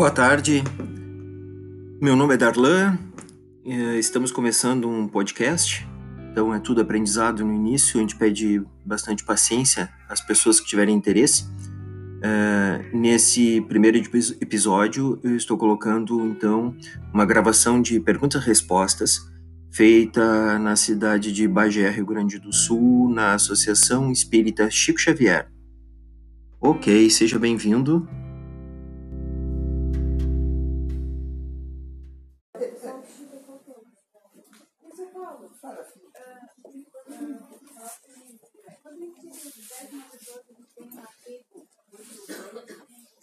Boa tarde, meu nome é Darlan, eh, estamos começando um podcast, então é tudo aprendizado no início, a gente pede bastante paciência às pessoas que tiverem interesse. Uh, nesse primeiro episódio, eu estou colocando então uma gravação de perguntas e respostas feita na cidade de Bagé, Rio Grande do Sul, na Associação Espírita Chico Xavier. Ok, seja bem-vindo.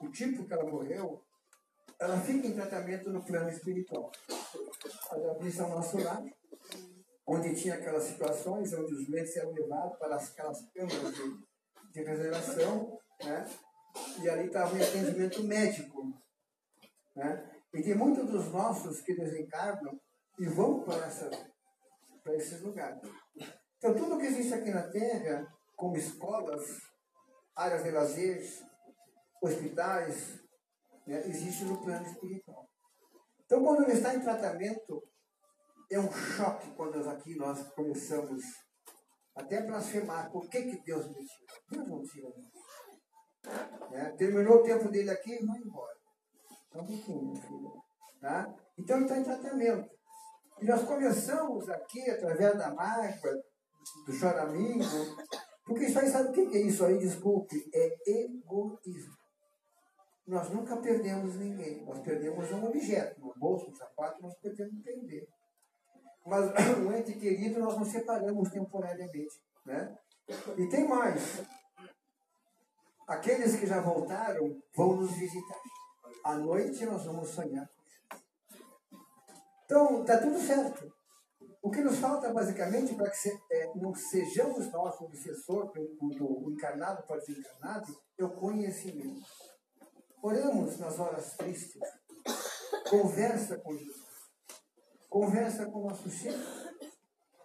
o tipo que ela morreu, ela fica em tratamento no plano espiritual. A nosso lado, onde tinha aquelas situações onde os mentes eram levados para aquelas câmaras de, de reservação, né? e ali estava o atendimento médico. Né? E tem muitos dos nossos que desencarnam e vão para, essa, para esses lugares. Então, tudo que existe aqui na Terra, como escolas, áreas de lazer, hospitais, né, existe no plano espiritual. Então, quando ele está em tratamento, é um choque quando aqui nós começamos até blasfemar. Por que, que Deus me tira? Deus não tira. Né? Terminou o tempo dele aqui e vai embora. Só um filho. Tá? Então ele está em tratamento. E nós começamos aqui, através da mágoa, do choramingo, porque isso aí, sabe o que é isso aí? Desculpe, é egoísmo. Nós nunca perdemos ninguém. Nós perdemos um objeto, no bolso, um sapato, nós podemos perder. Mas um ente querido nós nos separamos temporariamente. Né? E tem mais. Aqueles que já voltaram vão nos visitar. À noite nós vamos sonhar. Então, está tudo certo. O que nos falta, basicamente, para que se, é, não sejamos nós o obsessor do encarnado para o desencarnado, é o conhecimento. Oremos nas horas tristes. Conversa com Jesus. Conversa com o nosso chefe.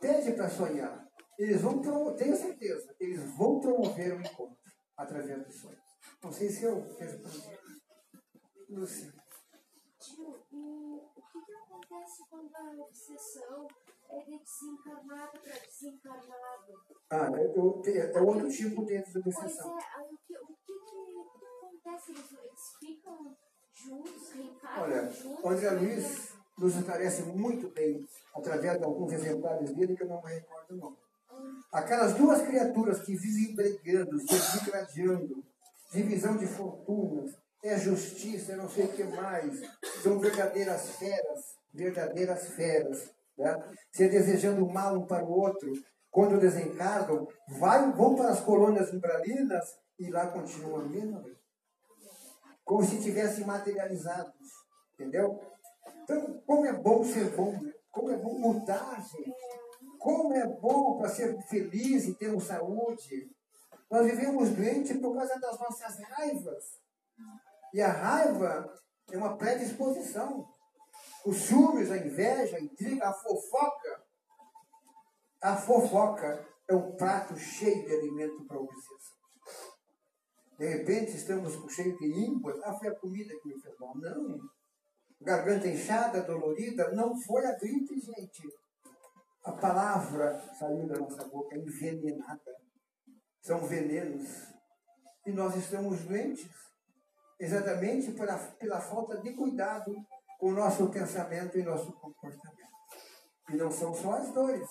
Pede para sonhar. Eles vão promover, tenho certeza, eles vão promover o encontro através dos sonhos. Não sei se eu respondi. Lúcia. Tio, e o que, que acontece quando a obsessão é de desencarnado para desencarnado? Ah, eu, eu, é outro tipo dentro da obsessão. Pois é, o que, o acontece? Eles, eles ficam juntos, reencarnam Olha, juntos? o André Luiz nos esclarece muito bem, através de alguns exemplares dele, que eu não me recordo o nome. Aquelas duas criaturas que vivem brigando, se degradando, divisão de fortunas, é justiça, não sei o que mais. São verdadeiras feras, verdadeiras feras. Né? Se desejando mal um para o outro, quando desencarnam, vai, vão para as colônias umbralinas e lá continuam a mesma Como se tivessem materializados. Entendeu? Então, como é bom ser bom, né? como é bom mudar, gente. Como é bom para ser feliz e ter saúde. Nós vivemos doentes por causa das nossas raivas. E a raiva é uma predisposição. Os ciúmes, a inveja, a intriga, a fofoca. A fofoca é um prato cheio de alimento para obsessão. De repente estamos cheios de ímpetos. Ah, foi a comida que me fez mal. Não. Garganta inchada, dolorida. Não foi a gripe, gente. A palavra saiu da nossa boca envenenada. São venenos. E nós estamos doentes exatamente pela, pela falta de cuidado com o nosso pensamento e nosso comportamento. E não são só as dores.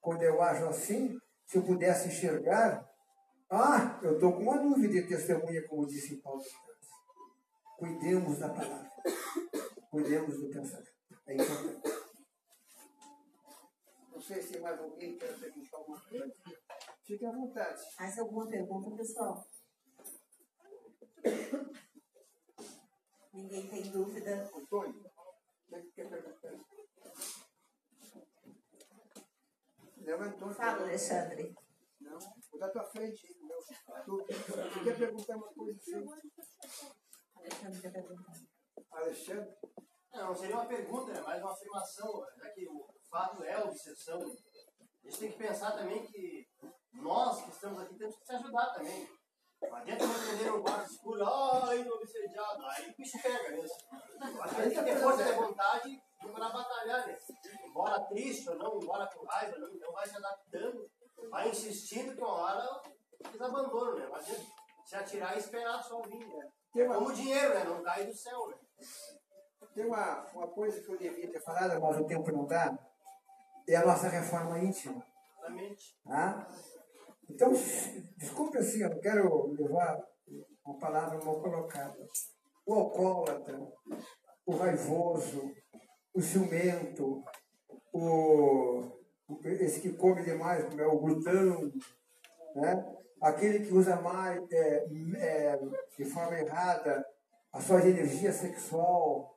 Quando eu ajo assim, se eu pudesse enxergar, ah, eu estou com uma dúvida de testemunha, como disse Paulo Cuidemos da palavra. Cuidemos do pensamento. É importante. Não sei se mais alguém quer perguntar alguma coisa. Fique à vontade. Mais alguma pergunta, pessoal? Ninguém tem dúvida. Antônio, quer, quer perguntar? Não, Antônio. Fala, Alexandre. Não, dar tua frente. meu. Tu, tu quer perguntar uma coisa assim? Alexandre quer perguntar. Alexandre? Não, não seria uma pergunta, é mais uma afirmação, já que o fato é obsessão. A gente tem que pensar também que nós que estamos aqui temos que se ajudar também. Não adianta não prender um guarda escuro, ai, tô obsediado, aí o bicho pega mesmo. A gente tem que ter força de vontade e procurar batalhar, né? Embora triste ou não, embora com raiva, não, então vai se adaptando, vai insistindo que uma hora eles abandonam, né? Não adianta se atirar e esperar só vir, né? Tem uma, Como dinheiro, né? Não cai do céu, né? tem uma, uma coisa que eu devia ter falado, mas o tempo não dá. É a nossa reforma íntima. Exatamente. Tá? Então, desculpe assim, eu não quero levar uma palavra mal colocada. O alcoólatra, o raivoso, o ciumento, o- esse que come demais, como é o glutão, né? aquele que usa mais é, é, de forma errada a sua energia sexual.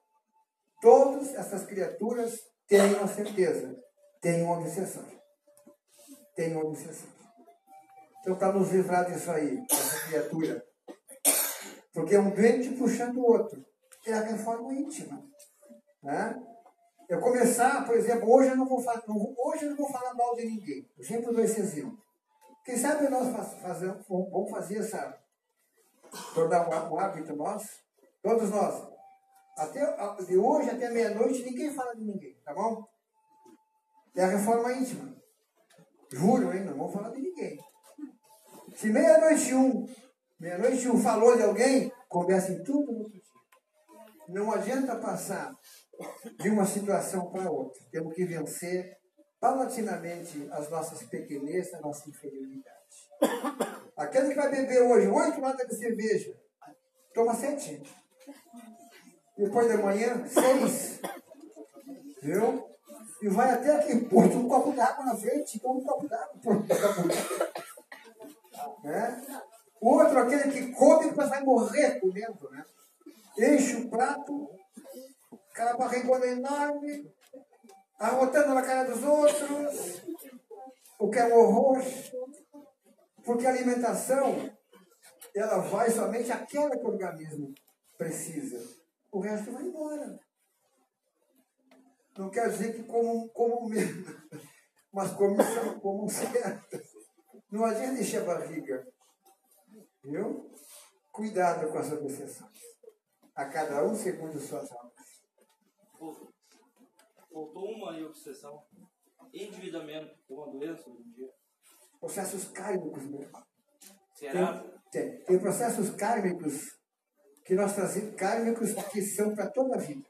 Todas essas criaturas têm uma certeza, têm uma obsessão. Têm uma obsessão. Então, para nos livrar disso aí, dessa criatura. Porque é um doente puxando o outro. É a reforma íntima. Né? Eu começar, por exemplo, hoje eu não vou, fa- não vou- hoje eu não vou falar mal de ninguém. Eu sempre dou esse exemplo. Quem sabe nós faz- fazemos, vamos fazer essa. tornar um, um hábito nosso, todos nós. Até, de hoje até meia-noite, ninguém fala de ninguém, tá bom? É a reforma íntima. Juro, hein? Não vou falar de ninguém. Se meia-noite um, meia-noite um falou de alguém, conversa em tudo no outro dia. Não adianta passar de uma situação para outra. Temos que vencer paulatinamente as nossas pequenezas, a nossa inferioridade. Aquele que vai beber hoje oito latas de cerveja, toma sete. Depois da manhã, seis. Viu? E vai até aqui, põe um copo d'água na frente, toma um copo d'água. Né? Outro, aquele que come, depois vai morrer comendo, né? Enche o prato, aquela barrigona enorme, arrotando na cara dos outros, o que é um horror. Porque a alimentação, ela vai somente aquela que o organismo precisa. O resto vai embora. Não quer dizer que como, como mesmo, mas como, como certo. Não adianta encher a barriga. Viu? Cuidado com as obsessões. A cada um segundo suas almas. Voltou uma aí obsessão. Endividamento, uma doença hoje em dia. Processos kármicos, meu. Será? Tem, tem, tem processos kármicos que nós trazemos, kármicos que são para toda a vida.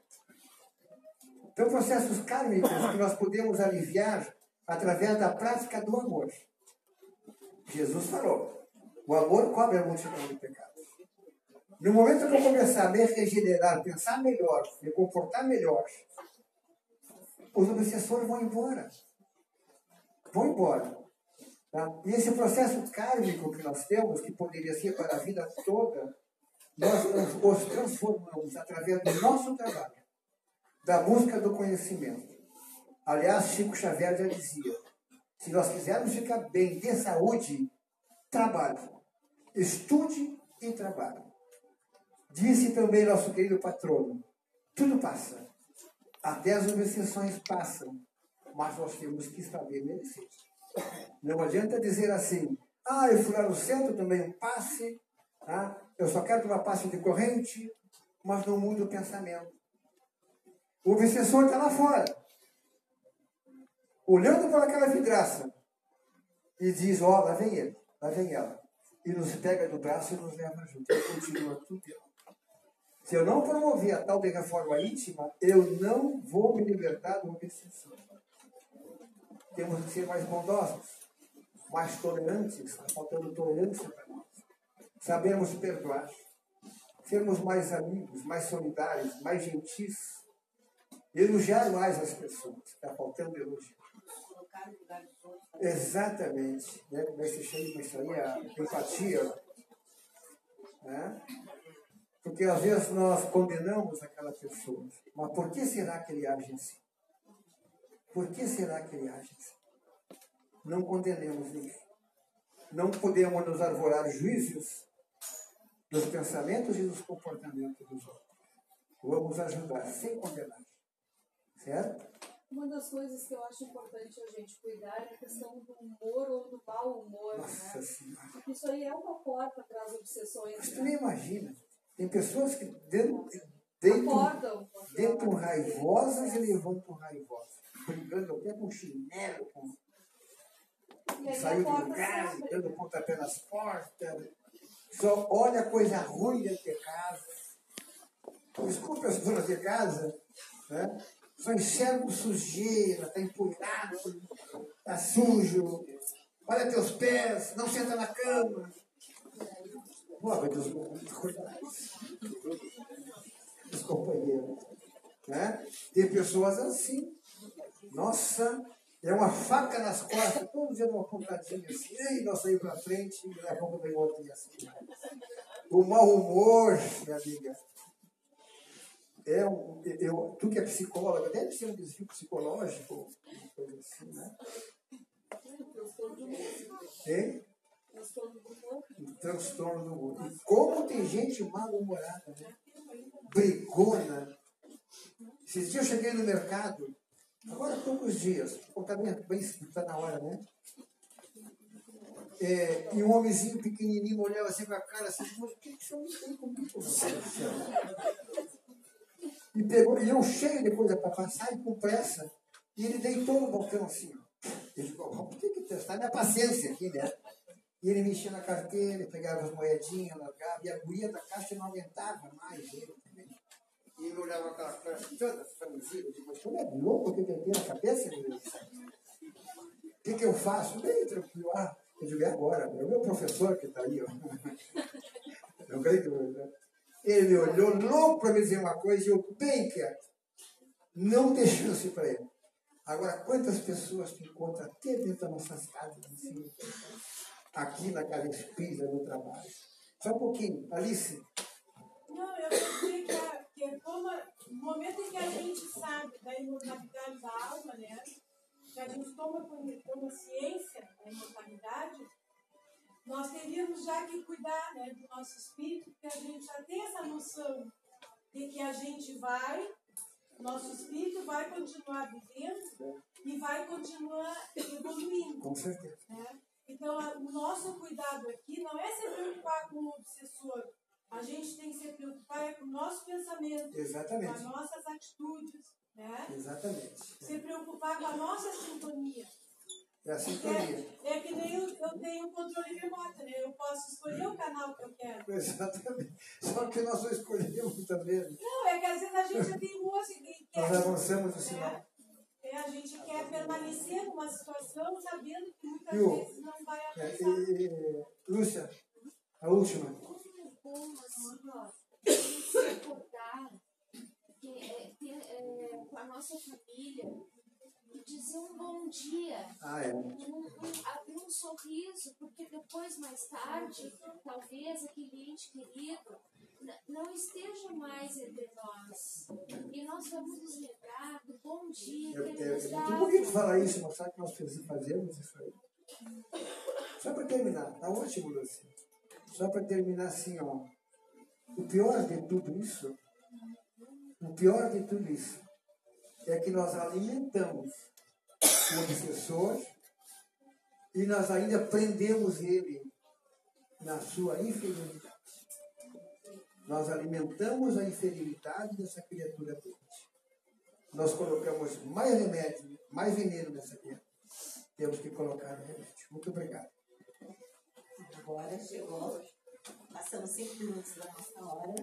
Então, processos kármicos que nós podemos aliviar através da prática do amor. Jesus falou: o amor cobre a multidão de pecados. No momento que eu começar a me regenerar, pensar melhor, me comportar melhor, os obsessores vão embora. Vão embora. Tá? E esse processo kármico que nós temos, que poderia ser para a vida toda, nós os- os transformamos através do nosso trabalho, da busca do conhecimento. Aliás, Chico Xavier já dizia: se nós quisermos ficar bem de saúde, trabalhe, estude e trabalhe. Disse também nosso querido patrono: tudo passa, até as obsessões passam, mas nós temos que saber merecer. Não adianta dizer assim, ah, eu fui lá no centro, tomei um passe, ah, eu só quero tomar passe de corrente, mas não muda o pensamento. O obsessor está lá fora, olhando para aquela vidraça e diz, ó, lá vem ele, lá vem ela. E nos pega do braço e nos leva junto. E continua tudo. Se eu não promover a tal de reforma íntima, eu não vou me libertar do obsessor. Temos que ser mais bondosos, mais tolerantes, está faltando tolerância para nós. Sabermos perdoar, sermos mais amigos, mais solidários, mais gentis, elogiar mais as pessoas, está faltando elogio. Exatamente. Né? Como é que se chama isso aí? A empatia. Né? Porque às vezes nós condenamos aquela pessoa. Mas por que será que ele age assim? Por que será que ele age assim? Não condenemos ninguém. Não podemos nos arvorar juízos dos pensamentos e dos comportamentos dos outros. Vamos ajudar sem condenar. Certo? Uma das coisas que eu acho importante a gente cuidar é a questão do humor ou do mau humor, Nossa né? Senhora. Porque isso aí é uma porta para as obsessões. Mas tu né? nem imagina. Tem pessoas que dentro, dentro, dentro raivosas e levantam raivosas. Brigando até com chinelo, com saiu a do lugar, dando pontapé nas portas. Só olha coisa ruim dentro de casa. Desculpe as donas de casa, né? Só enxerga sujeira, está empoeirado, está sujo. Olha teus pés, não senta na cama. Deus, cuidado. Os companheiros. Né? Tem pessoas assim. Nossa, é uma faca nas costas, todo dia uma pontadinha assim, e nós saímos para frente, e daqui a pouco vem assim. O mau humor, minha amiga, é um, eu, tu que é psicóloga, deve ser um desvio psicológico, uma coisa assim, né? Hein? Transtorno do humor. Um transtorno do. E como tem gente mal-humorada, né? Brigona. Esses dias eu cheguei no mercado, agora há poucos dias, pô, tá bem, bem tá na hora, né? É, e um homenzinho pequenininho olhava assim com a cara assim, mas o que que você tem comigo? E pegou, e eu cheio de coisa para passar e com pressa, e ele deitou no balcão assim. Ele ficou, vamos ter que testar minha paciência aqui, né? E ele mexia na carteira, pegava as moedinhas, largava, e a guria da caixa não aguentava mais ele também. E ele olhava aquela cara toda franzida, eu digo, mas tu é louco que tem na cabeça, meu? O que, que eu faço? Bem tranquilo. Ah, eu digo, é agora, é o meu professor que está aí, ó. Eu creio que eu- Ele me olhou louco para me dizer uma coisa e eu bem quieto. Não dei chance para ele. Agora, quantas pessoas te encontram até dentro das nossas casas, assim, aqui na casa espírita, no trabalho? Só um pouquinho. Alice, Não, eu pensei que, a, que é como no momento em que a gente sabe da imortalidade da alma, né? Que a gente toma con- consciência da imortalidade, nós teríamos já que cuidar né, do nosso espírito, porque a gente já tem essa noção de que a gente vai, nosso espírito vai continuar vivendo e vai continuar evoluindo. com certeza. né? Então, o nosso cuidado aqui não é se preocupar com o obsessor. A gente tem que se preocupar é com o nosso pensamento, com as Exatamente. nossas atitudes, né? Exatamente. Se preocupar com a nossa sintonia. É a sintonia. É, é que nem eu, eu tenho um controle remoto, né? Eu posso escolher o canal que eu quero. Exatamente. Só que nós só escolhemos também. Não, é que às vezes a gente é teimoso e quer. Nós avançamos o sinal. né? É, a gente quer permanecer numa situação sabendo que muitas Viu? vezes não vai É, avançar. e, e, Lúcia, a última. Como é bom, assim, se é, é, com a nossa família e dizer um bom dia, Ah, é. um, um, abrir um sorriso, porque depois, mais tarde, talvez aquele ente querido não esteja mais entre nós. E nós vamos nos lembrar do bom dia É, que ele é, nos é dá. muito bonito falar isso, mostrar que nós fazemos isso aí. Só para terminar, tá ótimo, Lúcia. Só para terminar assim, ó. O pior de tudo isso, o pior de tudo isso, é que nós alimentamos o obsessor e nós ainda prendemos ele na sua inferioridade. Nós alimentamos a inferioridade dessa criatura doente. Nós colocamos mais remédio, mais veneno nessa criatura. Temos que colocar o remédio. Muito obrigado. Agora chegou. Passamos cinco minutos da nossa hora.